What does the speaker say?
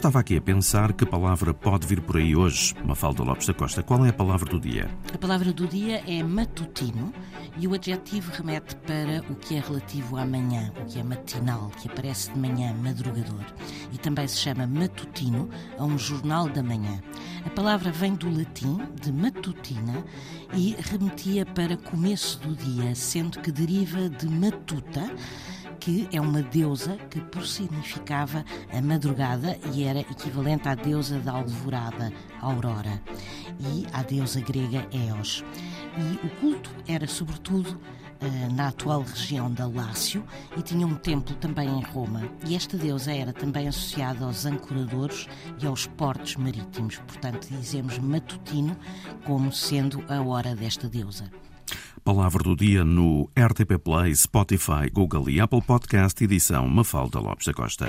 Estava aqui a pensar que palavra pode vir por aí hoje, Mafalda Lopes da Costa. Qual é a palavra do dia? A palavra do dia é matutino e o adjetivo remete para o que é relativo à manhã, o que é matinal, que aparece de manhã, madrugador. E também se chama matutino a um jornal da manhã. A palavra vem do latim, de matutina, e remetia para começo do dia, sendo que deriva de matuta que é uma deusa que personificava a madrugada e era equivalente à deusa da alvorada, Aurora, e à deusa grega Eos. E o culto era sobretudo eh, na atual região da Lácio e tinha um templo também em Roma. E esta deusa era também associada aos ancoradores e aos portos marítimos. Portanto, dizemos matutino como sendo a hora desta deusa. Palavra do dia no RTP Play, Spotify, Google e Apple Podcast, edição Mafalda Lopes da Costa.